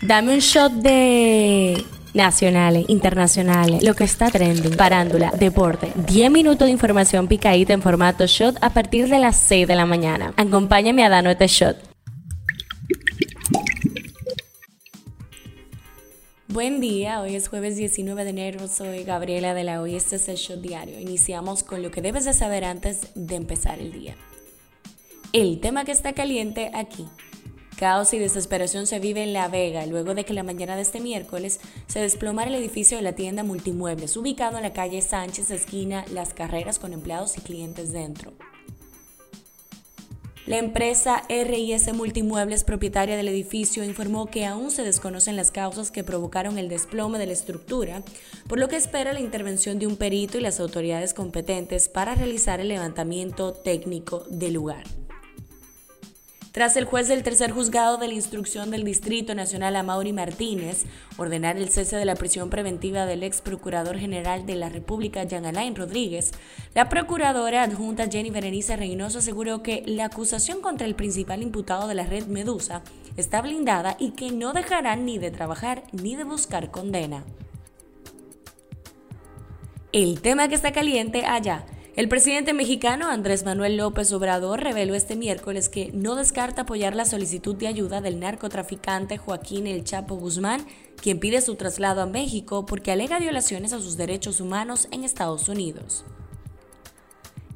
Dame un shot de nacionales, internacionales, lo que está trending, parándula, deporte. 10 minutos de información picadita en formato shot a partir de las 6 de la mañana. Acompáñame a darnos este shot. Buen día, hoy es jueves 19 de enero, soy Gabriela de la Hoy, este es el Shot Diario. Iniciamos con lo que debes de saber antes de empezar el día. El tema que está caliente aquí Caos y desesperación se vive en La Vega luego de que la mañana de este miércoles se desplomara el edificio de la tienda Multimuebles, ubicado en la calle Sánchez, esquina Las Carreras, con empleados y clientes dentro. La empresa RIS Multimuebles, propietaria del edificio, informó que aún se desconocen las causas que provocaron el desplome de la estructura, por lo que espera la intervención de un perito y las autoridades competentes para realizar el levantamiento técnico del lugar. Tras el juez del tercer juzgado de la instrucción del Distrito Nacional Amaury Martínez ordenar el cese de la prisión preventiva del ex procurador general de la República, Jean Alain Rodríguez, la procuradora adjunta Jenny Berenice Reynoso aseguró que la acusación contra el principal imputado de la red Medusa está blindada y que no dejarán ni de trabajar ni de buscar condena. El tema que está caliente allá el presidente mexicano Andrés Manuel López Obrador reveló este miércoles que no descarta apoyar la solicitud de ayuda del narcotraficante Joaquín El Chapo Guzmán, quien pide su traslado a México porque alega violaciones a sus derechos humanos en Estados Unidos.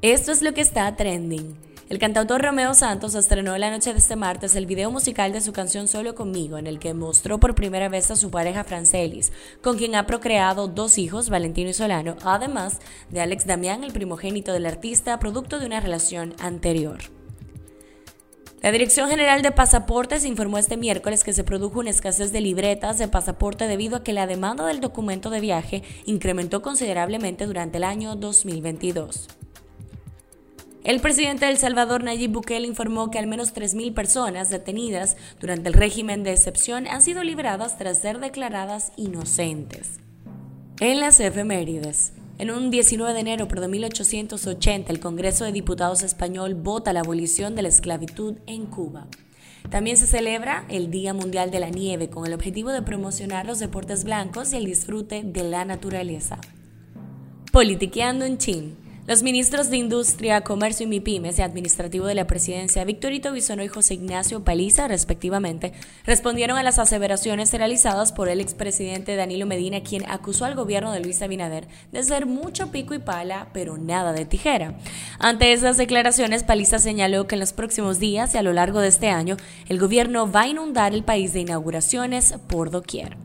Esto es lo que está trending. El cantautor Romeo Santos estrenó la noche de este martes el video musical de su canción Solo conmigo, en el que mostró por primera vez a su pareja Francelis, con quien ha procreado dos hijos, Valentino y Solano, además de Alex Damián, el primogénito del artista, producto de una relación anterior. La Dirección General de Pasaportes informó este miércoles que se produjo una escasez de libretas de pasaporte debido a que la demanda del documento de viaje incrementó considerablemente durante el año 2022. El presidente de El Salvador, Nayib Bukele, informó que al menos 3.000 personas detenidas durante el régimen de excepción han sido liberadas tras ser declaradas inocentes. En las efemérides. En un 19 de enero de 1880, el Congreso de Diputados español vota la abolición de la esclavitud en Cuba. También se celebra el Día Mundial de la Nieve con el objetivo de promocionar los deportes blancos y el disfrute de la naturaleza. Politiqueando en Chin. Los ministros de Industria, Comercio y MIPIMES y Administrativo de la Presidencia, Victorito Bisono y José Ignacio Paliza, respectivamente, respondieron a las aseveraciones realizadas por el expresidente Danilo Medina, quien acusó al gobierno de Luis Abinader de ser mucho pico y pala, pero nada de tijera. Ante esas declaraciones, Paliza señaló que en los próximos días y a lo largo de este año, el gobierno va a inundar el país de inauguraciones por doquier.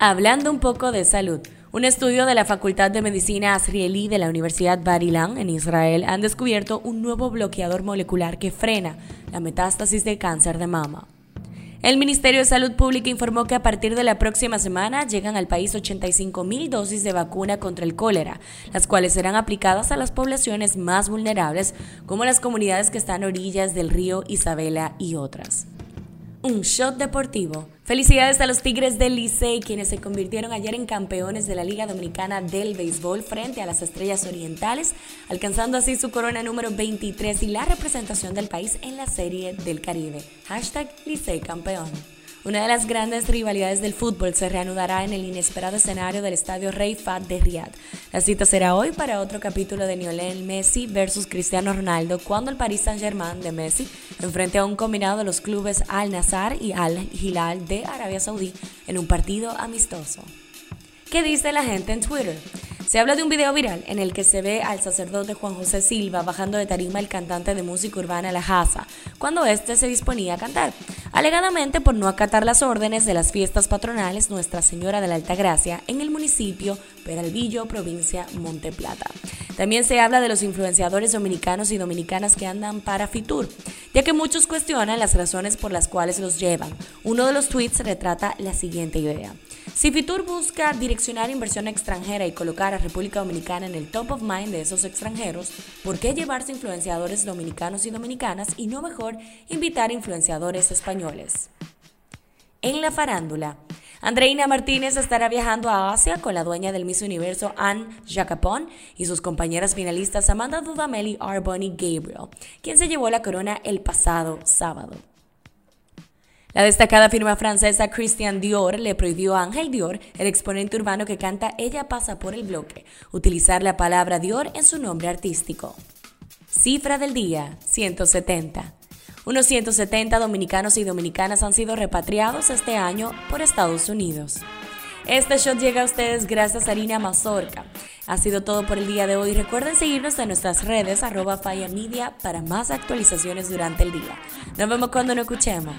Hablando un poco de salud. Un estudio de la Facultad de Medicina Azrieli de la Universidad Bar Ilan en Israel han descubierto un nuevo bloqueador molecular que frena la metástasis de cáncer de mama. El Ministerio de Salud Pública informó que a partir de la próxima semana llegan al país 85 mil dosis de vacuna contra el cólera, las cuales serán aplicadas a las poblaciones más vulnerables, como las comunidades que están a orillas del río Isabela y otras. Un shot deportivo. Felicidades a los Tigres del Licey, quienes se convirtieron ayer en campeones de la Liga Dominicana del Béisbol frente a las Estrellas Orientales, alcanzando así su corona número 23 y la representación del país en la Serie del Caribe. Hashtag Licey campeón. Una de las grandes rivalidades del fútbol se reanudará en el inesperado escenario del estadio Rey Fat de Riyadh. La cita será hoy para otro capítulo de Lionel Messi versus Cristiano Ronaldo cuando el Paris Saint-Germain de Messi enfrente a un combinado de los clubes Al Nassr y Al Hilal de Arabia Saudí en un partido amistoso. ¿Qué dice la gente en Twitter? Se habla de un video viral en el que se ve al sacerdote Juan José Silva bajando de tarima el cantante de música urbana La Haza, cuando éste se disponía a cantar, alegadamente por no acatar las órdenes de las fiestas patronales Nuestra Señora de la Alta Gracia en el municipio Peralvillo, provincia Monteplata. También se habla de los influenciadores dominicanos y dominicanas que andan para Fitur, ya que muchos cuestionan las razones por las cuales los llevan. Uno de los tweets retrata la siguiente idea. Si Fitur busca direccionar inversión extranjera y colocar a República Dominicana en el top of mind de esos extranjeros, ¿por qué llevarse influenciadores dominicanos y dominicanas y no mejor invitar influenciadores españoles? En la farándula, Andreina Martínez estará viajando a Asia con la dueña del Miss Universo Anne Jacapon y sus compañeras finalistas Amanda Dudamel y Arboni Gabriel, quien se llevó la corona el pasado sábado. La destacada firma francesa Christian Dior le prohibió a Ángel Dior, el exponente urbano que canta Ella pasa por el bloque, utilizar la palabra Dior en su nombre artístico. Cifra del día, 170. Unos 170 dominicanos y dominicanas han sido repatriados este año por Estados Unidos. Este shot llega a ustedes gracias a Harina Mazorca. Ha sido todo por el día de hoy. Recuerden seguirnos en nuestras redes arroba Media para más actualizaciones durante el día. Nos vemos cuando nos escuchemos.